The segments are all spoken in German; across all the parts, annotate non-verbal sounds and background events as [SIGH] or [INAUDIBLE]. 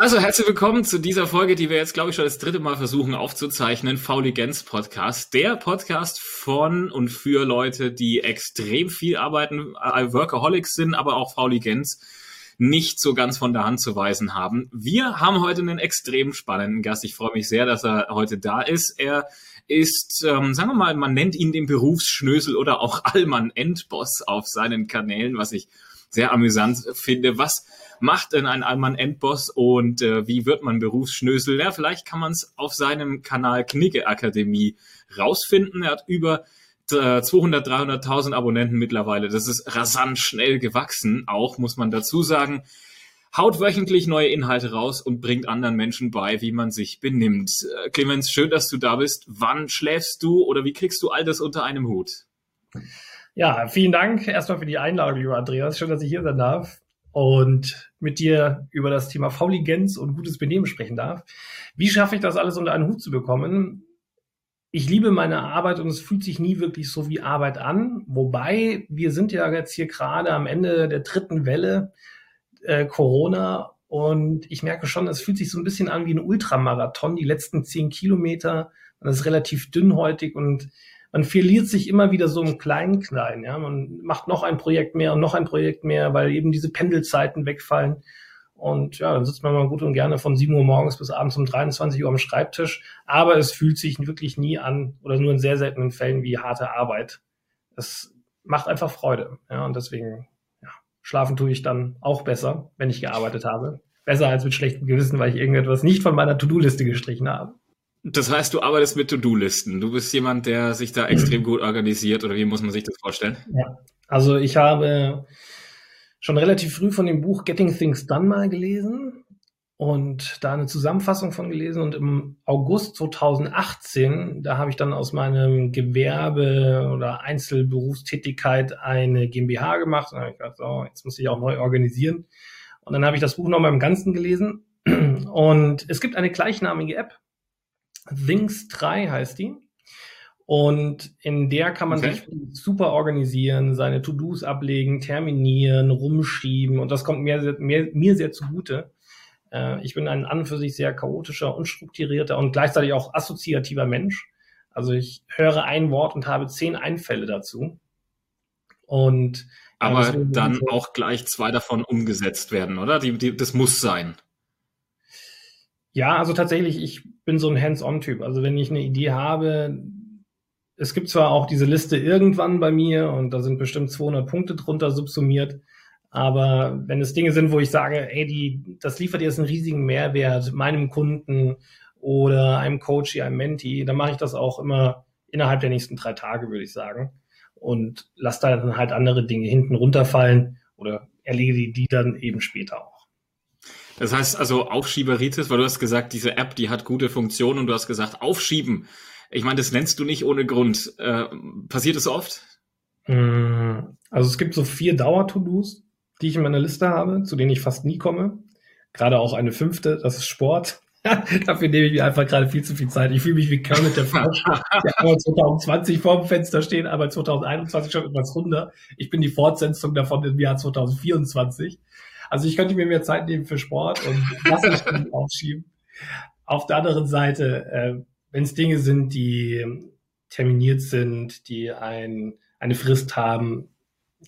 Also herzlich willkommen zu dieser Folge, die wir jetzt, glaube ich, schon das dritte Mal versuchen aufzuzeichnen. Fauligenz Podcast. Der Podcast von und für Leute, die extrem viel arbeiten, äh, Workaholics sind, aber auch Fauligenz nicht so ganz von der Hand zu weisen haben. Wir haben heute einen extrem spannenden Gast. Ich freue mich sehr, dass er heute da ist. Er ist, ähm, sagen wir mal, man nennt ihn den Berufsschnösel oder auch Allmann Endboss auf seinen Kanälen, was ich sehr amüsant finde. Was macht denn ein Allmann Endboss und äh, wie wird man Berufsschnösel? Ja, vielleicht kann man es auf seinem Kanal Knigge Akademie rausfinden. Er hat über 200, äh, 300.000 Abonnenten mittlerweile. Das ist rasant schnell gewachsen. Auch muss man dazu sagen, haut wöchentlich neue Inhalte raus und bringt anderen Menschen bei, wie man sich benimmt. Äh, Clemens, schön, dass du da bist. Wann schläfst du oder wie kriegst du all das unter einem Hut? Ja, vielen Dank erstmal für die Einladung, lieber Andreas. Schön, dass ich hier sein darf und mit dir über das Thema Fauligenz und gutes Benehmen sprechen darf. Wie schaffe ich das alles unter einen Hut zu bekommen? Ich liebe meine Arbeit und es fühlt sich nie wirklich so wie Arbeit an. Wobei wir sind ja jetzt hier gerade am Ende der dritten Welle äh, Corona und ich merke schon, es fühlt sich so ein bisschen an wie ein Ultramarathon. Die letzten zehn Kilometer, man ist relativ dünnhäutig und man verliert sich immer wieder so im kleinen Klein. Ja? Man macht noch ein Projekt mehr und noch ein Projekt mehr, weil eben diese Pendelzeiten wegfallen. Und ja, dann sitzt man mal gut und gerne von 7 Uhr morgens bis abends um 23 Uhr am Schreibtisch. Aber es fühlt sich wirklich nie an oder nur in sehr seltenen Fällen wie harte Arbeit. Es macht einfach Freude. Ja, und deswegen, ja, schlafen tue ich dann auch besser, wenn ich gearbeitet habe. Besser als mit schlechtem Gewissen, weil ich irgendetwas nicht von meiner To-Do-Liste gestrichen habe. Das heißt, du arbeitest mit To-Do-Listen. Du bist jemand, der sich da extrem gut organisiert oder wie muss man sich das vorstellen? Ja, also ich habe schon relativ früh von dem Buch Getting Things Done mal gelesen und da eine Zusammenfassung von gelesen und im August 2018, da habe ich dann aus meinem Gewerbe oder Einzelberufstätigkeit eine GmbH gemacht und habe ich gedacht, so, jetzt muss ich auch neu organisieren und dann habe ich das Buch nochmal im Ganzen gelesen und es gibt eine gleichnamige App, Things 3 heißt die. Und in der kann man okay. sich super organisieren, seine To-Dos ablegen, terminieren, rumschieben. Und das kommt mir, mir, mir sehr zugute. Äh, ich bin ein an und für sich sehr chaotischer, unstrukturierter und gleichzeitig auch assoziativer Mensch. Also ich höre ein Wort und habe zehn Einfälle dazu. Und aber dann auch gleich zwei davon umgesetzt werden, oder? Die, die, das muss sein. Ja, also tatsächlich, ich bin so ein Hands-on-Typ. Also wenn ich eine Idee habe, es gibt zwar auch diese Liste irgendwann bei mir und da sind bestimmt 200 Punkte drunter subsumiert, aber wenn es Dinge sind, wo ich sage, ey, die, das liefert jetzt einen riesigen Mehrwert meinem Kunden oder einem Coach, einem Menti, dann mache ich das auch immer innerhalb der nächsten drei Tage, würde ich sagen. Und lasse dann halt andere Dinge hinten runterfallen oder erledige die dann eben später auch. Das heißt also Aufschieberitis, weil du hast gesagt, diese App, die hat gute Funktionen und du hast gesagt, aufschieben. Ich meine, das nennst du nicht ohne Grund. Äh, passiert es oft? Mm, also es gibt so vier Dauer-To-Dos, die ich in meiner Liste habe, zu denen ich fast nie komme. Gerade auch eine fünfte, das ist Sport. [LAUGHS] Dafür nehme ich mir einfach gerade viel zu viel Zeit. Ich fühle mich wie Kermit der Frosch, [LAUGHS] der aber 2020 vor dem Fenster steht, aber 2021 schon etwas runter. Ich bin die Fortsetzung davon im Jahr 2024. Also ich könnte mir mehr Zeit nehmen für Sport und das nicht aufschieben. Auf der anderen Seite, äh, wenn es Dinge sind, die terminiert sind, die ein, eine Frist haben,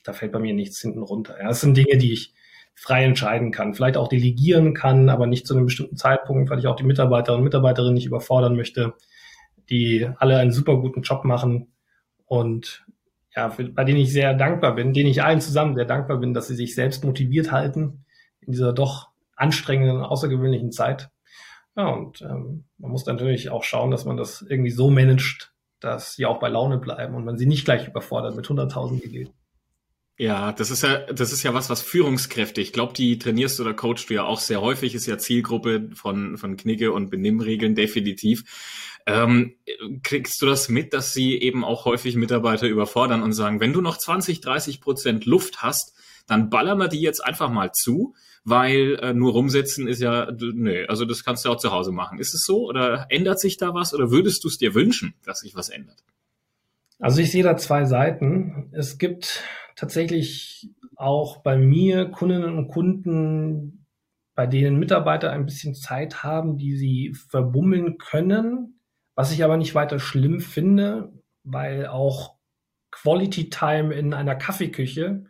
da fällt bei mir nichts hinten runter. Ja, das sind Dinge, die ich frei entscheiden kann, vielleicht auch delegieren kann, aber nicht zu einem bestimmten Zeitpunkt, weil ich auch die Mitarbeiter und Mitarbeiterinnen nicht überfordern möchte, die alle einen super guten Job machen und ja, für, bei denen ich sehr dankbar bin, denen ich allen zusammen sehr dankbar bin, dass sie sich selbst motiviert halten in dieser doch anstrengenden, außergewöhnlichen Zeit. Ja, und ähm, man muss natürlich auch schauen, dass man das irgendwie so managt, dass sie auch bei Laune bleiben und man sie nicht gleich überfordert mit 100.000 Ideen. Ja, das ist ja, das ist ja was, was Führungskräfte. Ich glaube, die trainierst oder coachst du ja auch sehr häufig. Ist ja Zielgruppe von von Knigge und Benimmregeln definitiv. Ähm, kriegst du das mit, dass sie eben auch häufig Mitarbeiter überfordern und sagen, wenn du noch 20, 30 Prozent Luft hast, dann ballern wir die jetzt einfach mal zu, weil äh, nur rumsitzen ist ja, nö, also das kannst du auch zu Hause machen. Ist es so oder ändert sich da was oder würdest du es dir wünschen, dass sich was ändert? Also ich sehe da zwei Seiten. Es gibt tatsächlich auch bei mir Kundinnen und Kunden, bei denen Mitarbeiter ein bisschen Zeit haben, die sie verbummeln können, was ich aber nicht weiter schlimm finde, weil auch Quality Time in einer Kaffeeküche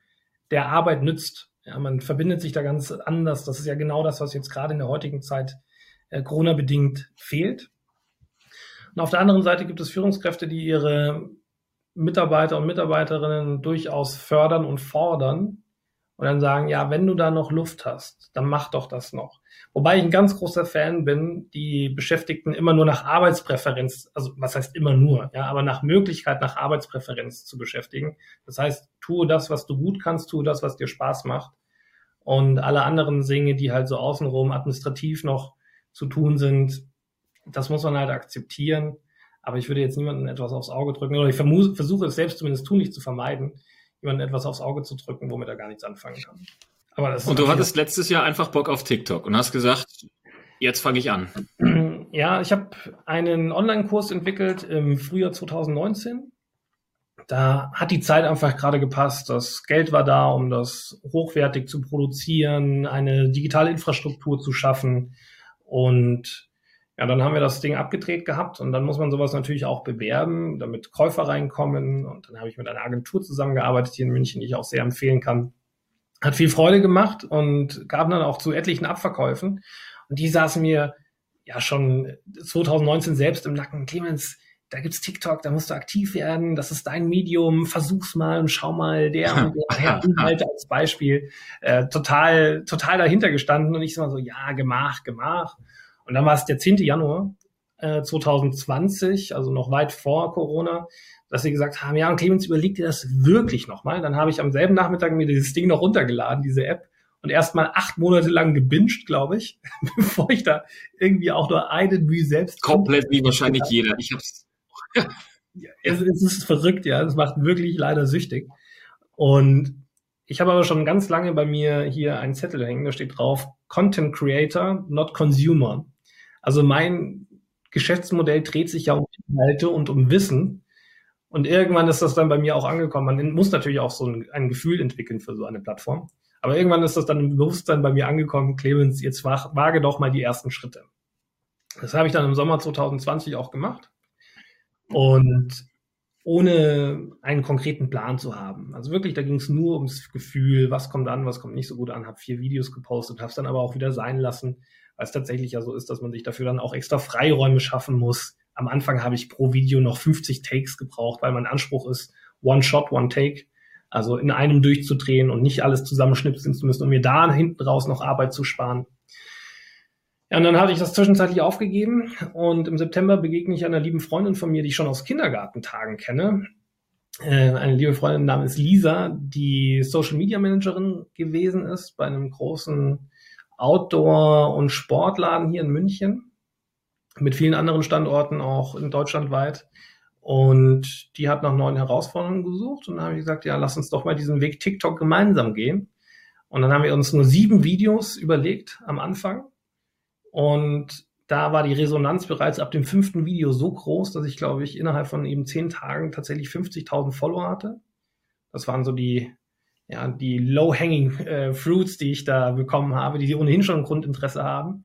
der Arbeit nützt. Ja, man verbindet sich da ganz anders. Das ist ja genau das, was jetzt gerade in der heutigen Zeit äh, Corona-bedingt fehlt. Und auf der anderen Seite gibt es Führungskräfte, die ihre Mitarbeiter und Mitarbeiterinnen durchaus fördern und fordern und dann sagen, ja, wenn du da noch Luft hast, dann mach doch das noch. Wobei ich ein ganz großer Fan bin, die Beschäftigten immer nur nach Arbeitspräferenz, also was heißt immer nur, ja, aber nach Möglichkeit nach Arbeitspräferenz zu beschäftigen. Das heißt, tue das, was du gut kannst, tue das, was dir Spaß macht. Und alle anderen Dinge, die halt so außenrum administrativ noch zu tun sind, das muss man halt akzeptieren. Aber ich würde jetzt niemandem etwas aufs Auge drücken, oder ich versuche es selbst zumindest tunlich zu vermeiden, jemandem etwas aufs Auge zu drücken, womit er gar nichts anfangen kann. Aber das und du hattest letztes Jahr einfach Bock auf TikTok und hast gesagt, jetzt fange ich an. [CLEARS THROAT] Ja, ich habe einen Online-Kurs entwickelt im Frühjahr 2019. Da hat die Zeit einfach gerade gepasst. Das Geld war da, um das hochwertig zu produzieren, eine digitale Infrastruktur zu schaffen. Und ja, dann haben wir das Ding abgedreht gehabt und dann muss man sowas natürlich auch bewerben, damit Käufer reinkommen. Und dann habe ich mit einer Agentur zusammengearbeitet hier in München, die ich auch sehr empfehlen kann. Hat viel Freude gemacht und gab dann auch zu etlichen Abverkäufen. Und die saßen mir ja schon 2019 selbst im Nacken. Clemens, da gibt's TikTok, da musst du aktiv werden, das ist dein Medium, versuch's mal und schau mal, der [LAUGHS] und der Inhalte als Beispiel, äh, total, total dahinter gestanden und ich so, ja, gemach, gemach. Und dann war es der 10. Januar äh, 2020, also noch weit vor Corona, dass sie gesagt haben, ja, und Clemens, überleg dir das wirklich nochmal. Dann habe ich am selben Nachmittag mir dieses Ding noch runtergeladen, diese App, und erstmal acht Monate lang gebinged, glaube ich, [LAUGHS] bevor ich da irgendwie auch nur einen Mühe selbst. Komplett wie wahrscheinlich jeder. Ich hab's. ja, es, es ist verrückt, ja. Es macht wirklich leider süchtig. Und ich habe aber schon ganz lange bei mir hier einen Zettel hängen, da steht drauf Content Creator, not Consumer. Also mein Geschäftsmodell dreht sich ja um Inhalte und um Wissen. Und irgendwann ist das dann bei mir auch angekommen. Man muss natürlich auch so ein, ein Gefühl entwickeln für so eine Plattform. Aber irgendwann ist das dann im Bewusstsein bei mir angekommen, Clemens, jetzt wage doch mal die ersten Schritte. Das habe ich dann im Sommer 2020 auch gemacht. Und ohne einen konkreten Plan zu haben. Also wirklich, da ging es nur ums Gefühl, was kommt an, was kommt nicht so gut an, habe vier Videos gepostet, habe es dann aber auch wieder sein lassen, weil es tatsächlich ja so ist, dass man sich dafür dann auch extra Freiräume schaffen muss. Am Anfang habe ich pro Video noch 50 Takes gebraucht, weil mein Anspruch ist, One Shot, One Take. Also in einem durchzudrehen und nicht alles zusammenschnipseln zu müssen, um mir da hinten raus noch Arbeit zu sparen. Ja, und dann hatte ich das zwischenzeitlich aufgegeben und im September begegne ich einer lieben Freundin von mir, die ich schon aus Kindergartentagen kenne. Äh, eine liebe Freundin namens Lisa, die Social Media Managerin gewesen ist bei einem großen Outdoor- und Sportladen hier in München, mit vielen anderen Standorten auch in Deutschland weit. Und die hat nach neuen Herausforderungen gesucht und dann habe ich gesagt, ja, lass uns doch mal diesen Weg TikTok gemeinsam gehen. Und dann haben wir uns nur sieben Videos überlegt am Anfang. Und da war die Resonanz bereits ab dem fünften Video so groß, dass ich, glaube ich, innerhalb von eben zehn Tagen tatsächlich 50.000 Follower hatte. Das waren so die ja, die low-hanging äh, Fruits, die ich da bekommen habe, die ohnehin schon ein Grundinteresse haben.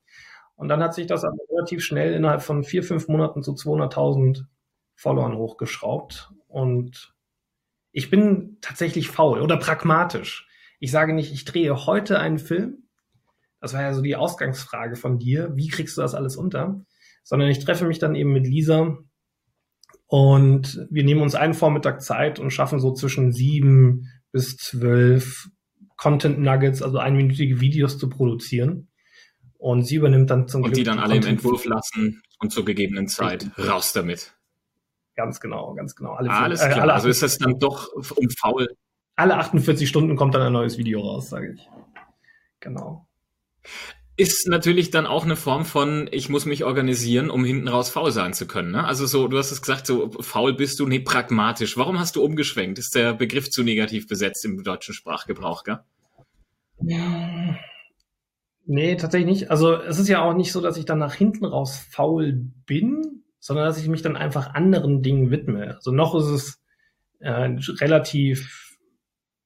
Und dann hat sich das aber relativ schnell innerhalb von vier, fünf Monaten zu 200.000 Followern hochgeschraubt. Und ich bin tatsächlich faul oder pragmatisch. Ich sage nicht, ich drehe heute einen Film. Das war ja so die Ausgangsfrage von dir. Wie kriegst du das alles unter? Sondern ich treffe mich dann eben mit Lisa und wir nehmen uns einen Vormittag Zeit und schaffen so zwischen sieben bis zwölf Content Nuggets, also einminütige Videos zu produzieren. Und sie übernimmt dann zum Und Glück die dann alle Content im Entwurf lassen und zur gegebenen Zeit raus damit. Ganz genau, ganz genau. Alle Alles äh, klar. Also ist das dann doch um faul. Alle 48 Stunden kommt dann ein neues Video raus, sage ich. Genau ist natürlich dann auch eine Form von, ich muss mich organisieren, um hinten raus faul sein zu können. Ne? Also so, du hast es gesagt, so faul bist du, nee, pragmatisch. Warum hast du umgeschwenkt? Ist der Begriff zu negativ besetzt im deutschen Sprachgebrauch, gell? Ja. Nee, tatsächlich nicht. Also es ist ja auch nicht so, dass ich dann nach hinten raus faul bin, sondern dass ich mich dann einfach anderen Dingen widme. Also noch ist es äh, relativ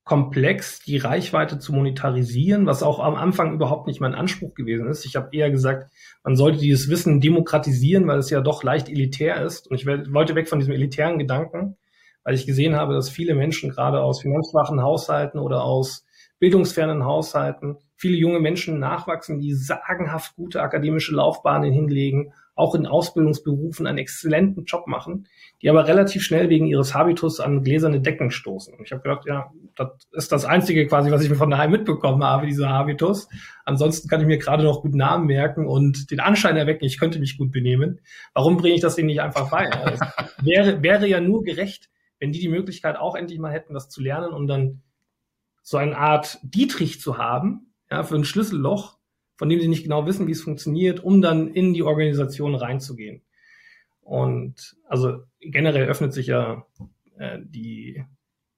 komplex, die Reichweite zu monetarisieren, was auch am Anfang überhaupt nicht mein Anspruch gewesen ist. Ich habe eher gesagt, man sollte dieses Wissen demokratisieren, weil es ja doch leicht elitär ist. Und ich wollte weg von diesem elitären Gedanken, weil ich gesehen habe, dass viele Menschen gerade aus finanzschwachen Haushalten oder aus bildungsfernen Haushalten viele junge Menschen nachwachsen, die sagenhaft gute akademische Laufbahnen hinlegen, auch in Ausbildungsberufen einen exzellenten Job machen, die aber relativ schnell wegen ihres Habitus an gläserne Decken stoßen. Und ich habe gedacht, ja, das ist das Einzige quasi, was ich mir von daheim mitbekommen habe, dieser Habitus. Ansonsten kann ich mir gerade noch gut Namen merken und den Anschein erwecken, ich könnte mich gut benehmen. Warum bringe ich das denen nicht einfach bei? Also, wäre, wäre ja nur gerecht, wenn die die Möglichkeit auch endlich mal hätten, das zu lernen, um dann so eine Art Dietrich zu haben, ja, für ein Schlüsselloch, von dem sie nicht genau wissen, wie es funktioniert, um dann in die Organisation reinzugehen. Und also generell öffnet sich ja äh, die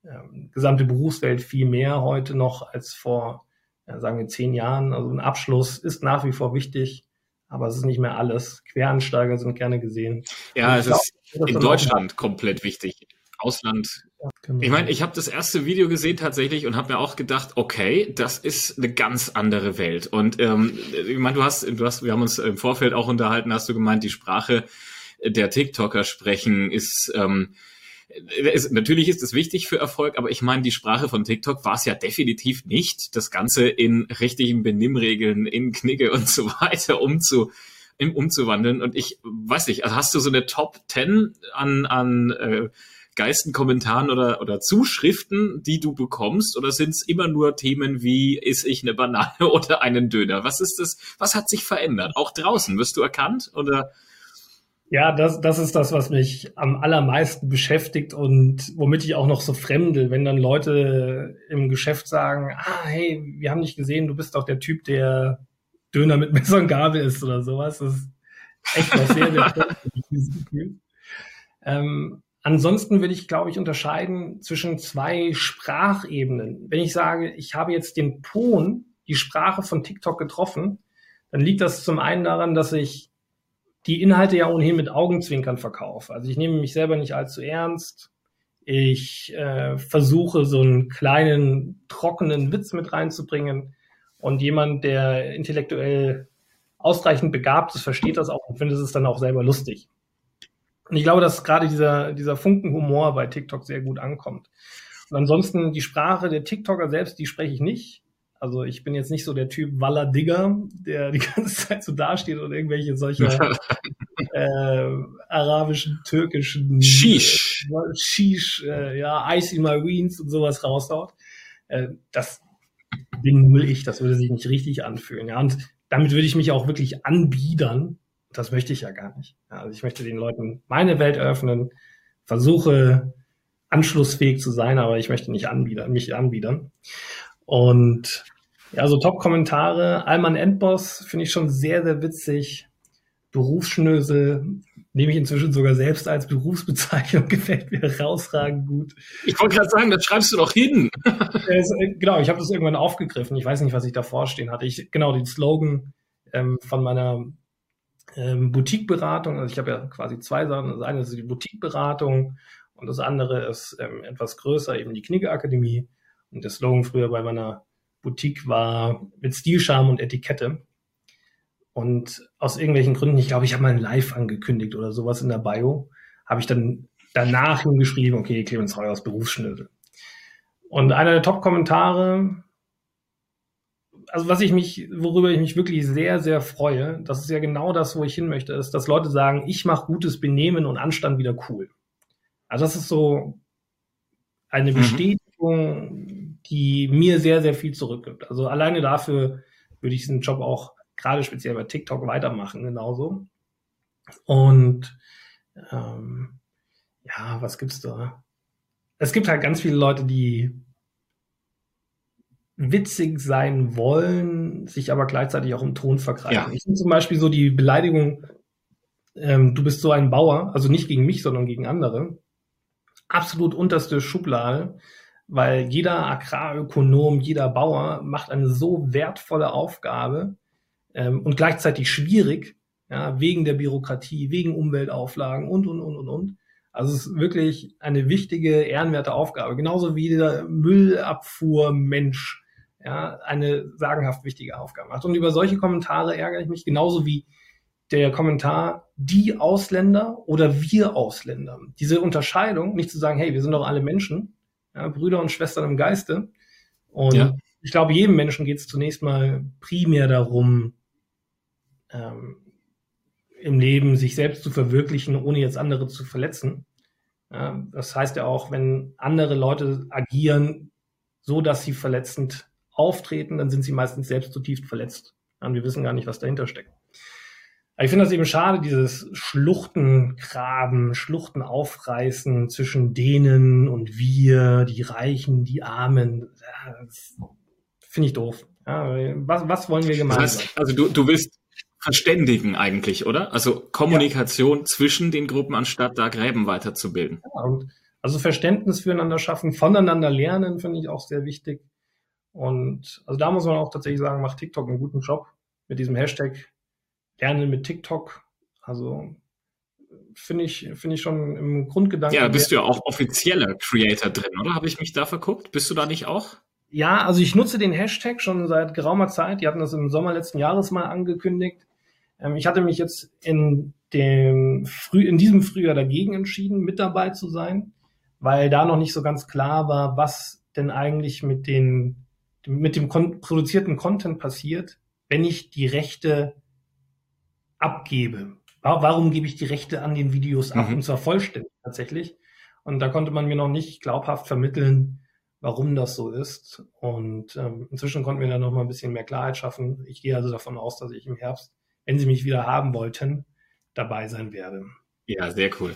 äh, gesamte Berufswelt viel mehr heute noch als vor, ja, sagen wir, zehn Jahren. Also ein Abschluss ist nach wie vor wichtig, aber es ist nicht mehr alles. Quereinsteiger sind gerne gesehen. Ja, es glaub, ist in Deutschland komplett wichtig. Ausland Genau. Ich meine, ich habe das erste Video gesehen tatsächlich und habe mir auch gedacht, okay, das ist eine ganz andere Welt. Und ähm, ich meine, du hast, du hast, wir haben uns im Vorfeld auch unterhalten, hast du gemeint, die Sprache der TikToker sprechen ist, ähm, ist natürlich ist es wichtig für Erfolg, aber ich meine, die Sprache von TikTok war es ja definitiv nicht, das Ganze in richtigen Benimmregeln, in Knigge und so weiter umzu, umzuwandeln. Und ich weiß nicht, also hast du so eine Top 10 an, an äh, geisten Kommentaren oder, oder Zuschriften, die du bekommst? Oder sind es immer nur Themen wie, ist ich eine Banane [LAUGHS] oder einen Döner? Was ist das? Was hat sich verändert? Auch draußen wirst du erkannt oder? Ja, das, das ist das, was mich am allermeisten beschäftigt und womit ich auch noch so fremde, wenn dann Leute im Geschäft sagen, ah, hey, wir haben dich gesehen, du bist doch der Typ, der Döner mit Messer und Gabel ist oder sowas. Das ist echt was sehr, sehr [LAUGHS] dieses Gefühl. Ähm, Ansonsten würde ich, glaube ich, unterscheiden zwischen zwei Sprachebenen. Wenn ich sage, ich habe jetzt den Ton, die Sprache von TikTok getroffen, dann liegt das zum einen daran, dass ich die Inhalte ja ohnehin mit Augenzwinkern verkaufe. Also ich nehme mich selber nicht allzu ernst. Ich äh, versuche so einen kleinen, trockenen Witz mit reinzubringen. Und jemand, der intellektuell ausreichend begabt ist, versteht das auch und findet es dann auch selber lustig. Und ich glaube, dass gerade dieser, dieser Funkenhumor bei TikTok sehr gut ankommt. Und ansonsten die Sprache der TikToker selbst, die spreche ich nicht. Also ich bin jetzt nicht so der Typ Walla Digger, der die ganze Zeit so dasteht und irgendwelche solcher [LAUGHS] äh, arabischen, türkischen Shish, äh, Shish, äh, ja, Icy Marines und sowas raushaut. Äh, das bin nur ich, das würde sich nicht richtig anfühlen. Ja, und damit würde ich mich auch wirklich anbiedern das möchte ich ja gar nicht. Also ich möchte den Leuten meine Welt eröffnen, versuche anschlussfähig zu sein, aber ich möchte nicht anbiedern, mich anbiedern. Und ja, so Top-Kommentare. Alman Endboss finde ich schon sehr, sehr witzig. Berufsschnösel nehme ich inzwischen sogar selbst als Berufsbezeichnung, [LAUGHS] gefällt mir herausragend gut. Ich wollte gerade sagen, das schreibst du doch hin. [LAUGHS] Äh, genau, ich habe das irgendwann aufgegriffen. Ich weiß nicht, was ich davor stehen hatte. Ich, genau, den Slogan ähm, von meiner ähm, Boutique-Beratung. Also ich habe ja quasi zwei Sachen. Das eine ist die Boutique-Beratung und das andere ist ähm, etwas größer, eben die Knigge-Akademie. Und der Slogan früher bei meiner Boutique war mit Stil, Charme und Etikette. Und aus irgendwelchen Gründen, ich glaube, ich habe mal ein Live angekündigt oder sowas in der Bio, habe ich dann danach hingeschrieben, okay, Clemens Heuer aus Berufsschnösel. Und einer der Top-Kommentare also was ich mich, worüber ich mich wirklich sehr, sehr freue, das ist ja genau das, wo ich hin möchte, ist, dass Leute sagen, ich mache gutes Benehmen und Anstand wieder cool. Also das ist so eine mhm. Bestätigung, die mir sehr, sehr viel zurückgibt. Also alleine dafür würde ich diesen Job auch gerade speziell bei TikTok weitermachen, genauso. Und ähm, ja, was gibt's da? Es gibt halt ganz viele Leute, die witzig sein wollen, sich aber gleichzeitig auch im Ton vergreifen. Ja. Ich finde zum Beispiel so die Beleidigung, ähm, du bist so ein Bauer, also nicht gegen mich, sondern gegen andere, absolut unterste Schublade, weil jeder Agrarökonom, jeder Bauer macht eine so wertvolle Aufgabe ähm, und gleichzeitig schwierig, ja, wegen der Bürokratie, wegen Umweltauflagen und, und, und, und, und. Also es ist wirklich eine wichtige, ehrenwerte Aufgabe. Genauso wie der Müllabfuhrmensch ja, eine sagenhaft wichtige Aufgabe macht. Und über solche Kommentare ärgere ich mich genauso wie der Kommentar die Ausländer oder wir Ausländer. Diese Unterscheidung, nicht zu sagen, hey, wir sind doch alle Menschen, ja, Brüder und Schwestern im Geiste. Und ja. ich glaube, jedem Menschen geht es zunächst mal primär darum, ähm, im Leben sich selbst zu verwirklichen, ohne jetzt andere zu verletzen. Ja, das heißt ja auch, wenn andere Leute agieren, so dass sie verletzend auftreten, dann sind sie meistens selbst zutiefst verletzt. Und wir wissen gar nicht, was dahinter steckt. Aber ich finde das eben schade, dieses Schluchtengraben, Schluchten aufreißen zwischen denen und wir, die Reichen, die Armen. Finde ich doof. Ja, was, was wollen wir gemeinsam? Das heißt, also du, du willst verständigen eigentlich, oder? Also Kommunikation ja. zwischen den Gruppen, anstatt da Gräben weiterzubilden. Ja, also Verständnis füreinander schaffen, voneinander lernen, finde ich auch sehr wichtig. Und also da muss man auch tatsächlich sagen, macht TikTok einen guten Job mit diesem Hashtag Lernen mit TikTok. Also finde ich, finde ich schon im Grundgedanken. Ja, bist du ja auch offizieller Creator drin, oder? Habe ich mich da verguckt? Bist du da nicht auch? Ja, also ich nutze den Hashtag schon seit geraumer Zeit. Die hatten das im Sommer letzten Jahres mal angekündigt. Ähm, ich hatte mich jetzt in dem Früh, in diesem Frühjahr dagegen entschieden, mit dabei zu sein, weil da noch nicht so ganz klar war, was denn eigentlich mit den mit dem produzierten Content passiert, wenn ich die Rechte abgebe. Warum gebe ich die Rechte an den Videos ab? Mhm. Und zwar vollständig tatsächlich. Und da konnte man mir noch nicht glaubhaft vermitteln, warum das so ist. Und ähm, inzwischen konnten wir da noch mal ein bisschen mehr Klarheit schaffen. Ich gehe also davon aus, dass ich im Herbst, wenn Sie mich wieder haben wollten, dabei sein werde. Ja, sehr cool.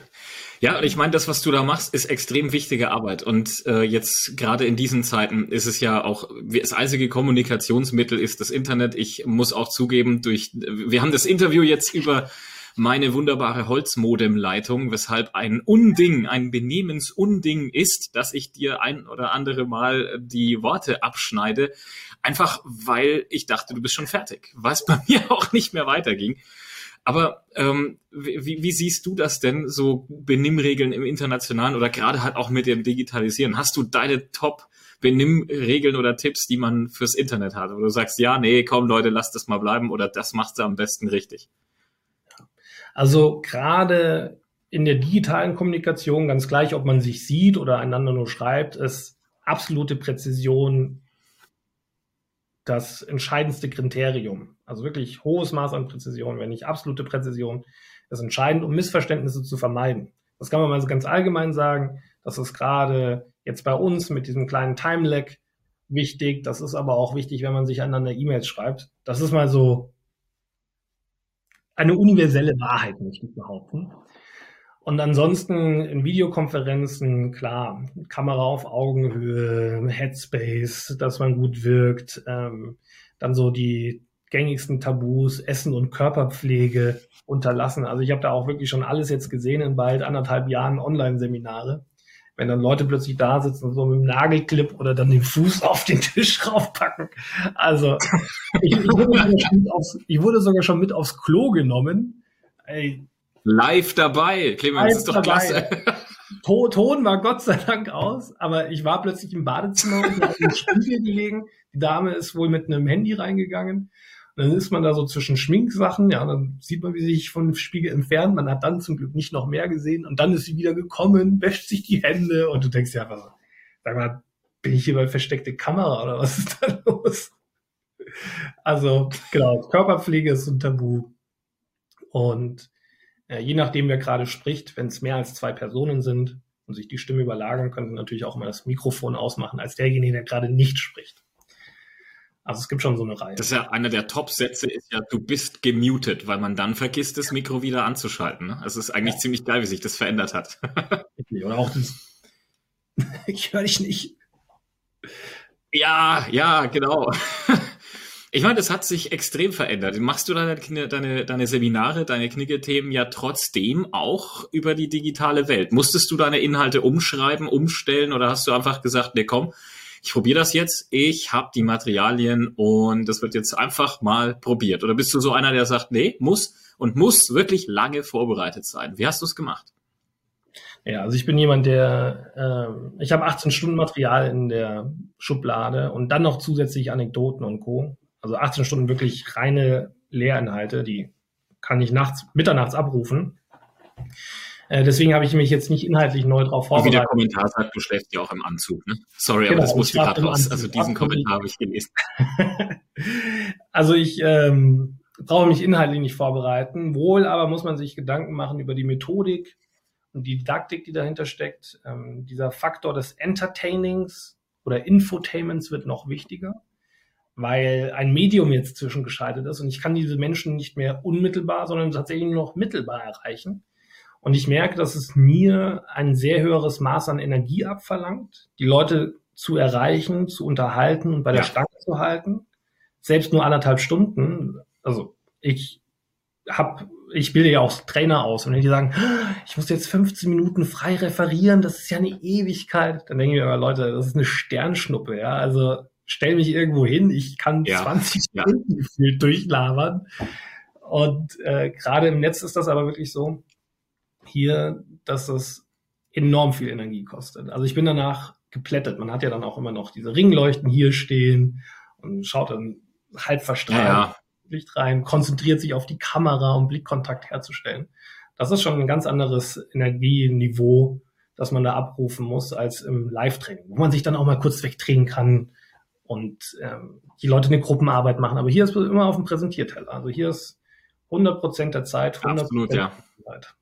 Ja, und ich meine, das, was du da machst, ist extrem wichtige Arbeit. Und äh, jetzt gerade in diesen Zeiten ist es ja auch, das einzige Kommunikationsmittel ist das Internet. Ich muss auch zugeben, durch, wir haben das Interview jetzt über meine wunderbare Holzmodem-Leitung, weshalb ein Unding, ein Benehmensunding ist, dass ich dir ein oder andere Mal die Worte abschneide, einfach weil ich dachte, du bist schon fertig, was bei [LAUGHS] mir auch nicht mehr weiterging. Aber ähm, wie, wie siehst du das denn, so Benimmregeln im Internationalen oder gerade halt auch mit dem Digitalisieren? Hast du deine Top Benimmregeln oder Tipps, die man fürs Internet hat? Wo du sagst, ja, nee, komm Leute, lass das mal bleiben oder das machst du am besten richtig? Also gerade in der digitalen Kommunikation, ganz gleich, ob man sich sieht oder einander nur schreibt, ist absolute Präzision das entscheidendste Kriterium. Also wirklich hohes Maß an Präzision, wenn nicht absolute Präzision, ist entscheidend, um Missverständnisse zu vermeiden. Das kann man mal so ganz allgemein sagen. Das ist gerade jetzt bei uns mit diesem kleinen Time-Lag wichtig. Das ist aber auch wichtig, wenn man sich einander E-Mails schreibt. Das ist mal so eine universelle Wahrheit, möchte ich behaupten. Und ansonsten in Videokonferenzen, klar, Kamera auf Augenhöhe, Headspace, dass man gut wirkt, ähm, dann so die gängigsten Tabus, Essen und Körperpflege unterlassen. Also ich habe da auch wirklich schon alles jetzt gesehen in bald anderthalb Jahren Online-Seminare. Wenn dann Leute plötzlich da sitzen und so mit dem Nagelclip oder dann den Fuß [LAUGHS] auf den Tisch raufpacken. Also ich, ich, wurde, aufs, ich wurde sogar schon mit aufs Klo genommen. Ey, Live dabei. Clemens, Live ist doch dabei. klasse. Ton, Ton war Gott sei Dank aus, aber ich war plötzlich im Badezimmer und habe den Spiegel gelegen. Die Dame ist wohl mit einem Handy reingegangen. Und dann ist man da so zwischen Schminksachen, ja, dann sieht man, wie sie sich vom Spiegel entfernt. Man hat dann zum Glück nicht noch mehr gesehen und dann ist sie wieder gekommen, wäscht sich die Hände und du denkst ja, was, sag mal, bin ich hier bei versteckte Kamera oder was ist da los? Also, genau, Körperpflege ist ein Tabu. Und äh, je nachdem, wer gerade spricht, wenn es mehr als zwei Personen sind und sich die Stimme überlagern, könnte natürlich auch mal das Mikrofon ausmachen, als derjenige, der gerade nicht spricht. Also es gibt schon so eine Reihe. Das ist ja einer der Top-Sätze, ist ja, du bist gemutet, weil man dann vergisst, das Mikro wieder anzuschalten. Ne? Es ist eigentlich ja. ziemlich geil, wie sich das verändert hat. [LAUGHS] Oder auch das, [LAUGHS] ich höre dich nicht. Ja, ja, genau. Ich meine, das hat sich extrem verändert. Machst du deine, deine, deine Seminare, deine Knigge-Themen ja trotzdem auch über die digitale Welt? Musstest du deine Inhalte umschreiben, umstellen oder hast du einfach gesagt, nee, komm, ich probiere das jetzt, ich habe die Materialien und das wird jetzt einfach mal probiert? Oder bist du so einer, der sagt, nee, muss und muss wirklich lange vorbereitet sein? Wie hast du es gemacht? Ja, also ich bin jemand, der, äh, ich habe 18 Stunden Material in der Schublade und dann noch zusätzlich Anekdoten und Co. Also 18 Stunden wirklich reine Lehrinhalte, die kann ich nachts, mitternachts abrufen. Äh, deswegen habe ich mich jetzt nicht inhaltlich neu drauf vorbereitet. Wie der Kommentar sagt, du schläfst ja auch im Anzug. Ne? Sorry, genau, aber das musste gerade raus. Also diesen Kommentar habe ich gelesen. [LAUGHS] also ich ähm, brauche mich inhaltlich nicht vorbereiten. Wohl aber muss man sich Gedanken machen über die Methodik und die Didaktik, die dahinter steckt. Ähm, dieser Faktor des Entertainings oder Infotainments wird noch wichtiger, weil ein Medium jetzt zwischengeschaltet ist und ich kann diese Menschen nicht mehr unmittelbar, sondern tatsächlich nur noch mittelbar erreichen. Und ich merke, dass es mir ein sehr höheres Maß an Energie abverlangt, die Leute zu erreichen, zu unterhalten und bei der ja. Stange zu halten. Selbst nur anderthalb Stunden. Also ich habe, ich bilde ja auch Trainer aus. Und wenn die sagen, ich muss jetzt 15 Minuten frei referieren, das ist ja eine Ewigkeit, dann denke ich mir, Leute, das ist eine Sternschnuppe, ja. Also stell mich irgendwo hin, ich kann ja. 20 ja. Stunden gefühlt durchlabern. Und äh, gerade im Netz ist das aber wirklich so, hier, dass es enorm viel Energie kostet. Also ich bin danach geplättet. Man hat ja dann auch immer noch diese Ringleuchten hier stehen und schaut dann halb verstrahlt ja, ja. Licht rein, konzentriert sich auf die Kamera, um Blickkontakt herzustellen. Das ist schon ein ganz anderes Energieniveau, das man da abrufen muss als im Live-Training, wo man sich dann auch mal kurz wegdrehen kann und ähm, die Leute eine Gruppenarbeit machen. Aber hier ist immer auf dem Präsentierteller. Also hier ist 100 Prozent der Zeit, 100 Absolut, ja. der Zeit.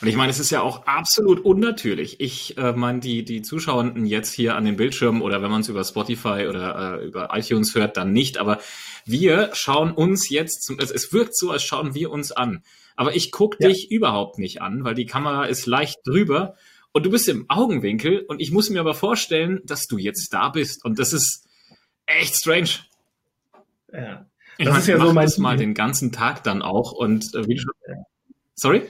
Und ich meine, es ist ja auch absolut unnatürlich. Ich äh, meine, die, die Zuschauenden jetzt hier an den Bildschirmen oder wenn man es über Spotify oder äh, über iTunes hört, dann nicht. Aber wir schauen uns jetzt, zum, es, es wirkt so, als schauen wir uns an. Aber ich guck ja. dich überhaupt nicht an, weil die Kamera ist leicht drüber und du bist im Augenwinkel und ich muss mir aber vorstellen, dass du jetzt da bist. Und das ist echt strange. Ja. Ich das meine, ist ja so mein das mal den ganzen Tag dann auch und äh, wie du schon. Sorry?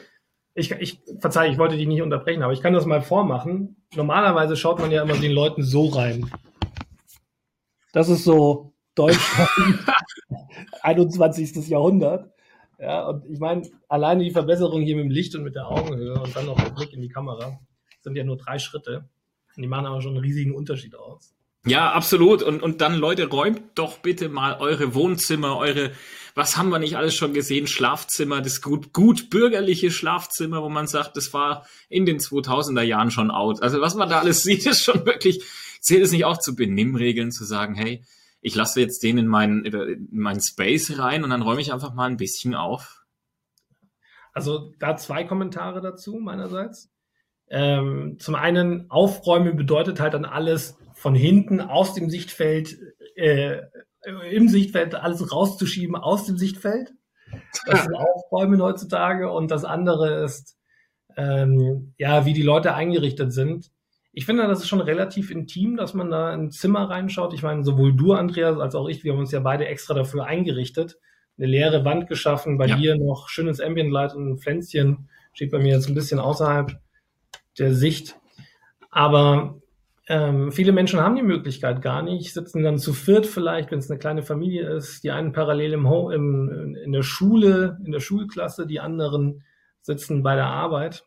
ich, ich verzeih, ich wollte dich nicht unterbrechen, aber ich kann das mal vormachen. Normalerweise schaut man ja immer den Leuten so rein. Das ist so Deutschland [LAUGHS] 21. Jahrhundert. Ja, und ich meine, alleine die Verbesserung hier mit dem Licht und mit der Augenhöhe und dann noch der Blick in die Kamera sind ja nur drei Schritte. Und die machen aber schon einen riesigen Unterschied aus. Ja, absolut. Und, und dann, Leute, räumt doch bitte mal eure Wohnzimmer, eure, was haben wir nicht alles schon gesehen? Schlafzimmer, das gut, gut bürgerliche Schlafzimmer, wo man sagt, das war in den 2000er Jahren schon out. Also was man da alles [LAUGHS] sieht, ist schon wirklich, zählt es nicht auch zu Benimmregeln, zu sagen, hey, ich lasse jetzt den in meinen, in meinen Space rein und dann räume ich einfach mal ein bisschen auf. Also da zwei Kommentare dazu meinerseits. Ähm, zum einen, Aufräumen bedeutet halt dann alles von hinten aus dem Sichtfeld, äh, im Sichtfeld alles rauszuschieben aus dem Sichtfeld. Das ist [LAUGHS] Aufräumen heutzutage. Und das andere ist, ähm, ja, wie die Leute eingerichtet sind. Ich finde, das ist schon relativ intim, dass man da in ein Zimmer reinschaut. Ich meine, sowohl du, Andreas, als auch ich, wir haben uns ja beide extra dafür eingerichtet. Eine leere Wand geschaffen, bei ja. dir noch schönes Ambient Light und ein Pflänzchen. Steht bei mir jetzt ein bisschen außerhalb der Sicht. Aber ähm, viele Menschen haben die Möglichkeit gar nicht, sitzen dann zu viert vielleicht, wenn es eine kleine Familie ist, die einen parallel im, Home, im in der Schule, in der Schulklasse, die anderen sitzen bei der Arbeit.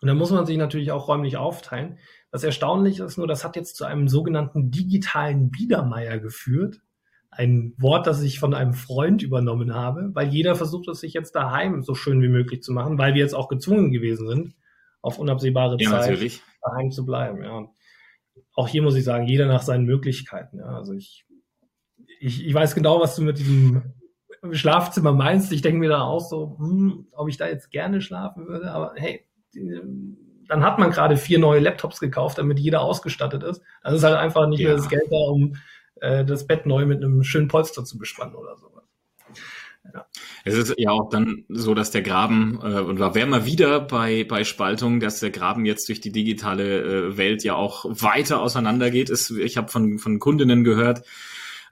Und da muss man sich natürlich auch räumlich aufteilen. Was erstaunlich ist nur, das hat jetzt zu einem sogenannten digitalen Biedermeier geführt. Ein Wort, das ich von einem Freund übernommen habe, weil jeder versucht es sich jetzt daheim so schön wie möglich zu machen, weil wir jetzt auch gezwungen gewesen sind, auf unabsehbare ja, Zeit natürlich. daheim zu bleiben. Ja auch hier muss ich sagen, jeder nach seinen Möglichkeiten. Ja. Also ich, ich, ich weiß genau, was du mit diesem Schlafzimmer meinst. Ich denke mir da auch so, hm, ob ich da jetzt gerne schlafen würde, aber hey, dann hat man gerade vier neue Laptops gekauft, damit jeder ausgestattet ist. Das ist halt einfach nicht ja. mehr das Geld da, um äh, das Bett neu mit einem schönen Polster zu bespannen oder so. Ja. Es ist ja auch dann so, dass der Graben, äh, und da wären wir wieder bei, bei Spaltung, dass der Graben jetzt durch die digitale äh, Welt ja auch weiter auseinandergeht. Es, ich habe von, von Kundinnen gehört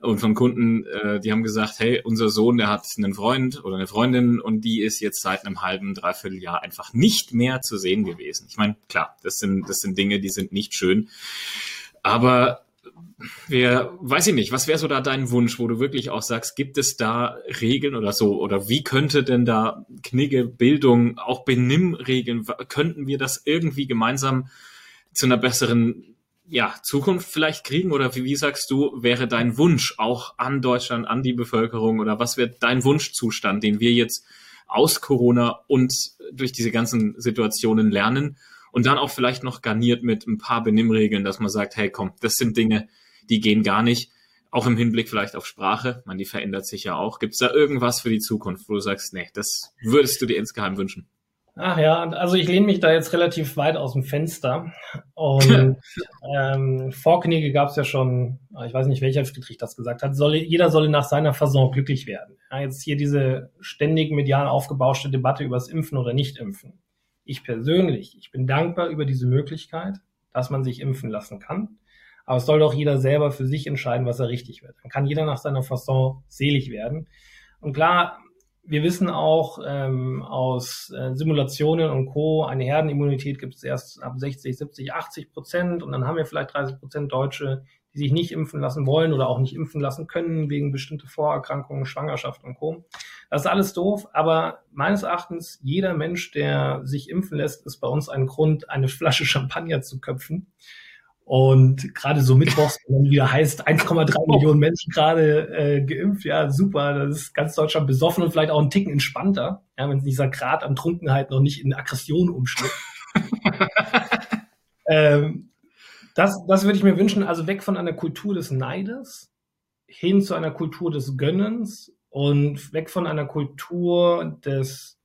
und von Kunden, äh, die haben gesagt, hey, unser Sohn, der hat einen Freund oder eine Freundin und die ist jetzt seit einem halben, dreiviertel Jahr einfach nicht mehr zu sehen gewesen. Ich meine, klar, das sind, das sind Dinge, die sind nicht schön. Aber wer, weiß ich nicht, was wäre so da dein Wunsch, wo du wirklich auch sagst, gibt es da Regeln oder so? Oder wie könnte denn da Knigge, Bildung, auch Benimmregeln, könnten wir das irgendwie gemeinsam zu einer besseren ja, Zukunft vielleicht kriegen? Oder wie, wie sagst du, wäre dein Wunsch auch an Deutschland, an die Bevölkerung oder was wäre dein Wunschzustand, den wir jetzt aus Corona und durch diese ganzen Situationen lernen? Und dann auch vielleicht noch garniert mit ein paar Benimmregeln, dass man sagt, hey komm, das sind Dinge, die gehen gar nicht. Auch im Hinblick vielleicht auf Sprache, man, die verändert sich ja auch. Gibt es da irgendwas für die Zukunft, wo du sagst, nee, das würdest du dir insgeheim wünschen? Ach ja, also ich lehne mich da jetzt relativ weit aus dem Fenster. Und [LAUGHS] ähm, vor Knege gab es ja schon, ich weiß nicht, welcher Friedrich das gesagt hat, solle, jeder solle nach seiner Fasson glücklich werden. Ja, jetzt hier diese ständig medial aufgebauschte Debatte über das Impfen oder Nicht-Impfen. Ich persönlich, ich bin dankbar über diese Möglichkeit, dass man sich impfen lassen kann. Aber es soll doch jeder selber für sich entscheiden, was er richtig wird. Dann kann jeder nach seiner Fasson selig werden. Und klar, wir wissen auch ähm, aus äh, Simulationen und Co., eine Herdenimmunität gibt es erst ab 60, 70, 80 Prozent und dann haben wir vielleicht 30 Prozent Deutsche, die sich nicht impfen lassen wollen oder auch nicht impfen lassen können wegen bestimmter Vorerkrankungen, Schwangerschaft und Co. Das ist alles doof, aber meines Erachtens, jeder Mensch, der sich impfen lässt, ist bei uns ein Grund, eine Flasche [LAUGHS] Champagner zu köpfen. Und gerade so mittwochs, wenn wieder heißt, 1,3 Millionen Menschen gerade äh, geimpft, ja, super, das ist ganz Deutschland besoffen und vielleicht auch ein Ticken entspannter, ja, wenn dieser Grad an Trunkenheit noch nicht in Aggression umschlägt. [LAUGHS] ähm, das, das würde ich mir wünschen, also weg von einer Kultur des Neides hin zu einer Kultur des Gönnens und weg von einer Kultur des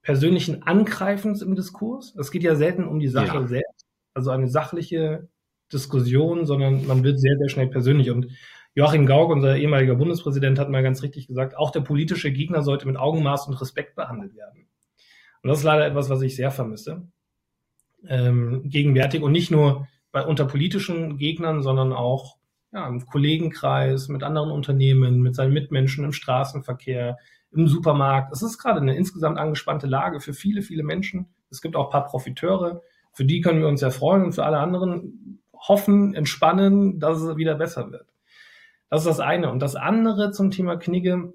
persönlichen Angreifens im Diskurs. Es geht ja selten um die Sache ja. selbst, also eine sachliche Diskussion, sondern man wird sehr, sehr schnell persönlich. Und Joachim Gauck, unser ehemaliger Bundespräsident, hat mal ganz richtig gesagt, auch der politische Gegner sollte mit Augenmaß und Respekt behandelt werden. Und das ist leider etwas, was ich sehr vermisse. Ähm, gegenwärtig und nicht nur bei unter politischen Gegnern, sondern auch ja, im Kollegenkreis, mit anderen Unternehmen, mit seinen Mitmenschen im Straßenverkehr, im Supermarkt. Es ist gerade eine insgesamt angespannte Lage für viele, viele Menschen. Es gibt auch ein paar Profiteure. Für die können wir uns ja freuen und für alle anderen hoffen, entspannen, dass es wieder besser wird. Das ist das eine. Und das andere zum Thema Knigge,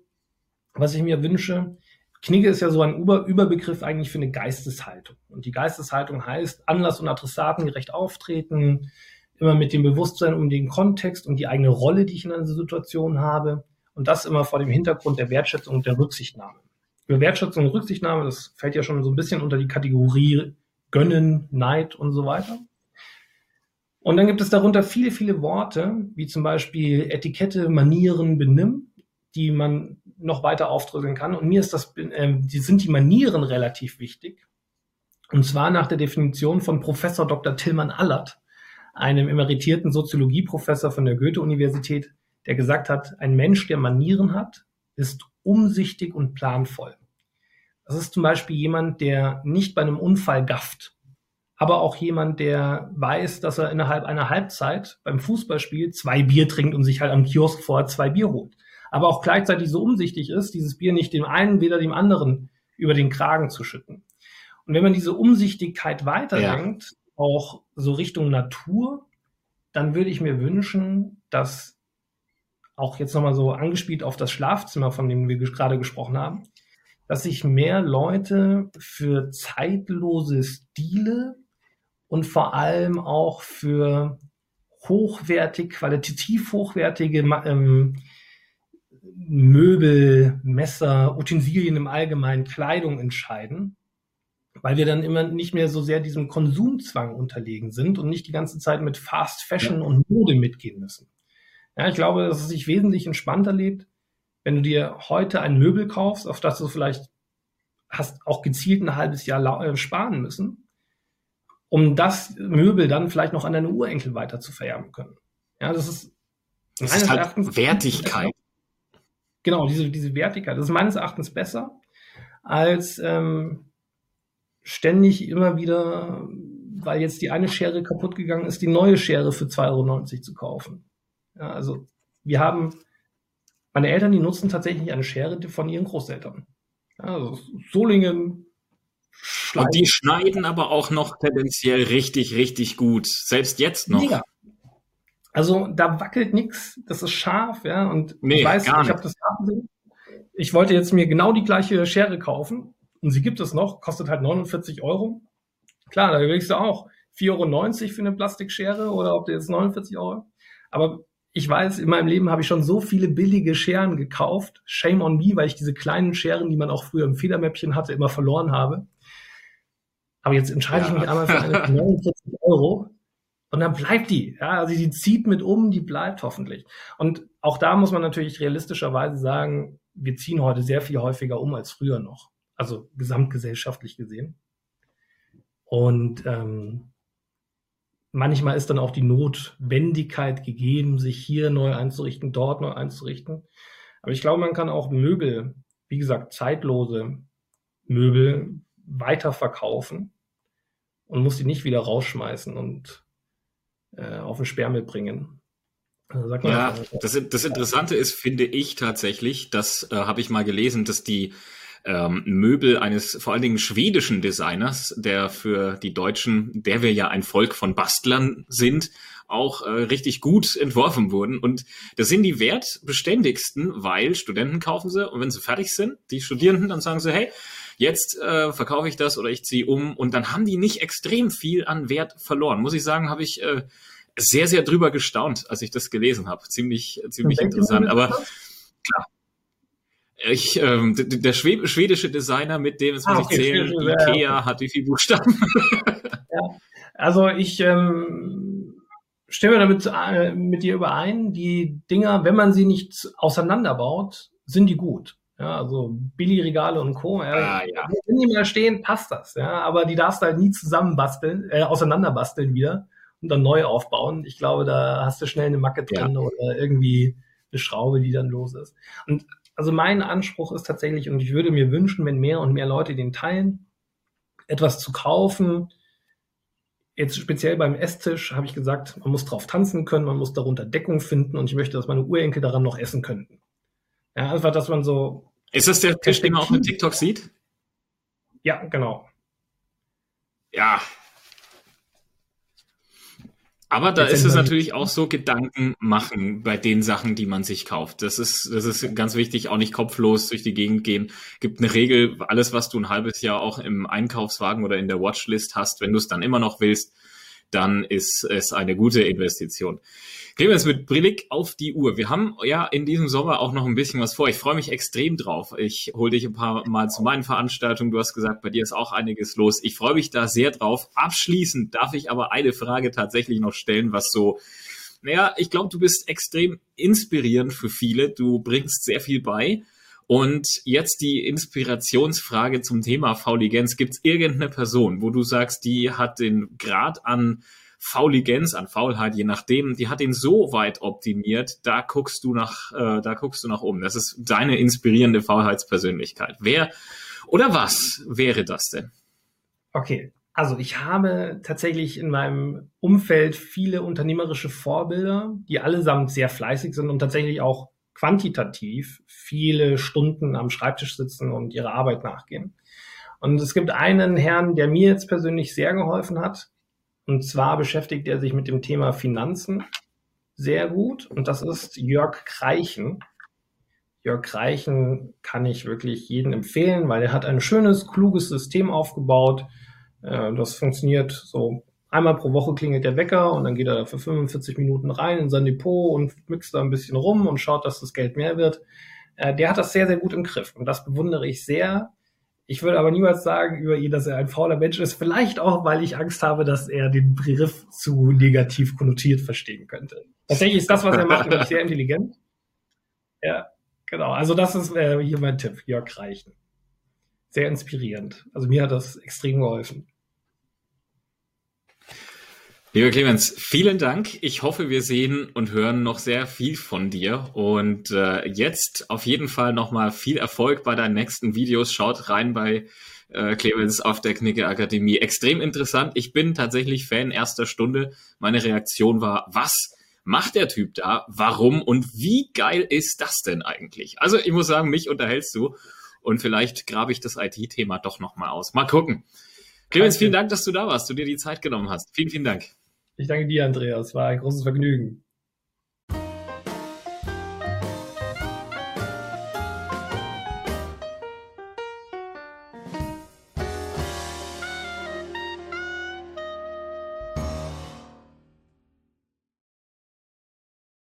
was ich mir wünsche, Knigge ist ja so ein Über Überbegriff eigentlich für eine Geisteshaltung. Und die Geisteshaltung heißt, Anlass und Adressaten gerecht auftreten, immer mit dem Bewusstsein um den Kontext und die eigene Rolle, die ich in einer Situation habe. Und das immer vor dem Hintergrund der Wertschätzung und der Rücksichtnahme. Über Wertschätzung und Rücksichtnahme, das fällt ja schon so ein bisschen unter die Kategorie Gönnen, Neid und so weiter. Und dann gibt es darunter viele, viele Worte, wie zum Beispiel Etikette, Manieren, Benimm, die man noch weiter aufdröseln kann. Und mir ist das, äh, sind die Manieren relativ wichtig. Und zwar nach der Definition von Professor Dr. Tillmann Allert, einem emeritierten Soziologieprofessor von der Goethe-Universität, der gesagt hat, ein Mensch, der Manieren hat, ist umsichtig und planvoll. Das ist zum Beispiel jemand, der nicht bei einem Unfall gafft, aber auch jemand, der weiß, dass er innerhalb einer Halbzeit beim Fußballspiel zwei Bier trinkt und sich halt am Kiosk vorher zwei Bier holt. Aber auch gleichzeitig so umsichtig ist, dieses Bier nicht dem einen, weder dem anderen über den Kragen zu schütten. Und wenn man diese Umsichtigkeit weiterdenkt, ja. Auch so Richtung Natur, dann würde ich mir wünschen, dass auch jetzt nochmal so angespielt auf das Schlafzimmer, von dem wir gerade gesprochen haben, dass sich mehr Leute für zeitlose Stile und vor allem auch für hochwertig, qualitativ hochwertige ähm, Möbel, Messer, Utensilien im Allgemeinen, Kleidung entscheiden, weil wir dann immer nicht mehr so sehr diesem Konsumzwang unterlegen sind und nicht die ganze Zeit mit Fast Fashion ja. und Mode mitgehen müssen. Ja, ich glaube, dass es sich wesentlich entspannter lebt, wenn du dir heute ein Möbel kaufst, auf das du vielleicht hast auch gezielt ein halbes Jahr äh, sparen müssen, um das Möbel dann vielleicht noch an deine Urenkel weiter zu vererben können. Ja, das ist, das ist halt Erachtens Wertigkeit. Genau, diese, diese Wertigkeit. Das ist meines Erachtens besser, als ähm, ständig immer wieder, weil jetzt die eine Schere kaputt gegangen ist, die neue Schere für 2,90 Euro zu kaufen. Ja, also wir haben, meine Eltern, die nutzen tatsächlich eine Schere von ihren Großeltern. Ja, also Solingen, Schneiden. Und die schneiden aber auch noch tendenziell richtig, richtig gut. Selbst jetzt noch. Mega. Also da wackelt nichts, das ist scharf, ja. Und Nee, ich weiß, ich habe das gesehen. Ich wollte jetzt mir genau die gleiche Schere kaufen und sie gibt es noch, kostet halt 49 Euro. Klar, da überlegst du auch 4,90 Euro für eine Plastikschere oder ob du jetzt 49 Euro. Aber ich weiß, in meinem Leben habe ich schon so viele billige Scheren gekauft. Shame on me, weil ich diese kleinen Scheren, die man auch früher im Federmäppchen hatte, immer verloren habe. Aber jetzt entscheide ich Ja. mich einmal für eine für 49 Euro und dann bleibt die. Ja, also die zieht mit um, die bleibt hoffentlich. Und auch da muss man natürlich realistischerweise sagen, wir ziehen heute sehr viel häufiger um als früher noch. Also gesamtgesellschaftlich gesehen. Und ähm, manchmal ist dann auch die Notwendigkeit gegeben, sich hier neu einzurichten, dort neu einzurichten. Aber ich glaube, man kann auch Möbel, wie gesagt, zeitlose Möbel weiterverkaufen und muss die nicht wieder rausschmeißen und äh, auf den Sperrmüll bringen. Also Ja, einfach, das, das Interessante ist, finde ich tatsächlich, das äh, habe ich mal gelesen, dass die ähm, Möbel eines vor allen Dingen schwedischen Designers, der für die Deutschen, der wir ja ein Volk von Bastlern sind, auch äh, richtig gut entworfen wurden. Und das sind die wertbeständigsten, weil Studenten kaufen sie und wenn sie fertig sind, die Studierenden, dann sagen sie, hey, jetzt äh, verkaufe ich das oder ich ziehe um und dann haben die nicht extrem viel an Wert verloren. Muss ich sagen, habe ich äh, sehr, sehr drüber gestaunt, als ich das gelesen habe. Ziemlich, ziemlich interessant. Aber das? Ich, ähm, der schwed schwedische Designer, mit dem es Ah, muss okay, ich zählen, schwedische, ja, ja, Ikea hat wie viele Buchstaben? Also ich ähm, stimme damit äh, mit dir überein. Die Dinger, wenn man sie nicht auseinanderbaut, sind die gut. Ja, also Billigregale und Co. Ja, Ah, ja. Wenn die mal stehen, passt das. Ja, aber die darfst du halt nie zusammenbasteln, äh, auseinanderbasteln wieder und dann neu aufbauen. Ich glaube, da hast du schnell eine Macke Ja. drin oder irgendwie eine Schraube, die dann los ist. Und also mein Anspruch ist tatsächlich, und ich würde mir wünschen, wenn mehr und mehr Leute den teilen, etwas zu kaufen. Jetzt speziell beim Esstisch habe ich gesagt, man muss drauf tanzen können, man muss darunter Deckung finden und ich möchte, dass meine Urenkel daran noch essen könnten. Ja, einfach, dass man so, Ist das der Tisch, den man auch mit TikTok sieht? ja, genau. Ja. Aber da Jetzt ist es natürlich auch so Gedanken machen bei den Sachen, die man sich kauft. Das ist, das ist ganz wichtig, auch nicht kopflos durch die Gegend gehen. Gibt eine Regel, alles, was du ein halbes Jahr auch im Einkaufswagen oder in der Watchlist hast, wenn du es dann immer noch willst, dann ist es eine gute Investition. Clemens, mit Blick auf die Uhr. Wir haben ja in diesem Sommer auch noch ein bisschen was vor. Ich freue mich extrem drauf. Ich hole dich ein paar Mal zu meinen Veranstaltungen. Du hast gesagt, bei dir ist auch einiges los. Ich freue mich da sehr drauf. Abschließend darf ich aber eine Frage tatsächlich noch stellen, was so, naja, ich glaube, du bist extrem inspirierend für viele. Du bringst sehr viel bei. Und jetzt die Inspirationsfrage zum Thema Fauligenz. Gibt es irgendeine Person, wo du sagst, die hat den Grad an Fauligenz, an Faulheit, je nachdem, die hat ihn so weit optimiert, da guckst du nach, äh, da guckst du nach um. Das ist deine inspirierende Faulheitspersönlichkeit. Wer oder was wäre das denn? Okay, also ich habe tatsächlich in meinem Umfeld viele unternehmerische Vorbilder, die allesamt sehr fleißig sind und tatsächlich auch quantitativ viele Stunden am Schreibtisch sitzen und ihrer Arbeit nachgehen. Und es gibt einen Herrn, der mir jetzt persönlich sehr geholfen hat. Und zwar beschäftigt er sich mit dem Thema Finanzen sehr gut. Und das ist Jörg Kreichen. Jörg Kreichen kann ich wirklich jedem empfehlen, weil er hat ein schönes, kluges System aufgebaut. Äh, Das funktioniert so. Einmal pro Woche klingelt der Wecker und dann geht er für 45 Minuten rein in sein Depot und mixt da ein bisschen rum und schaut, dass das Geld mehr wird. Äh, Der hat das sehr, sehr gut im Griff und das bewundere ich sehr. Ich würde aber niemals sagen über ihn, dass er ein fauler Mensch ist. Vielleicht auch, weil ich Angst habe, dass er den Begriff zu negativ konnotiert verstehen könnte. Tatsächlich ist das, was er macht, sehr intelligent. Ja, genau. Also das ist äh, hier mein Tipp, Jörg Reichen. Sehr inspirierend. Also mir hat das extrem geholfen. Lieber Clemens, vielen Dank. Ich hoffe, wir sehen und hören noch sehr viel von dir. Und äh, jetzt auf jeden Fall nochmal viel Erfolg bei deinen nächsten Videos. Schaut rein bei äh, Clemens auf der Knicke Akademie. Extrem interessant. Ich bin tatsächlich Fan erster Stunde. Meine Reaktion war, was macht der Typ da? Warum? Und wie geil ist das denn eigentlich? Also ich muss sagen, mich unterhältst du. Und vielleicht grabe ich das IT-Thema doch nochmal aus. Mal gucken. Clemens, vielen Dank, dass du da warst, du dir die Zeit genommen hast. Vielen, vielen Dank. Ich danke dir, Andreas. War ein großes Vergnügen.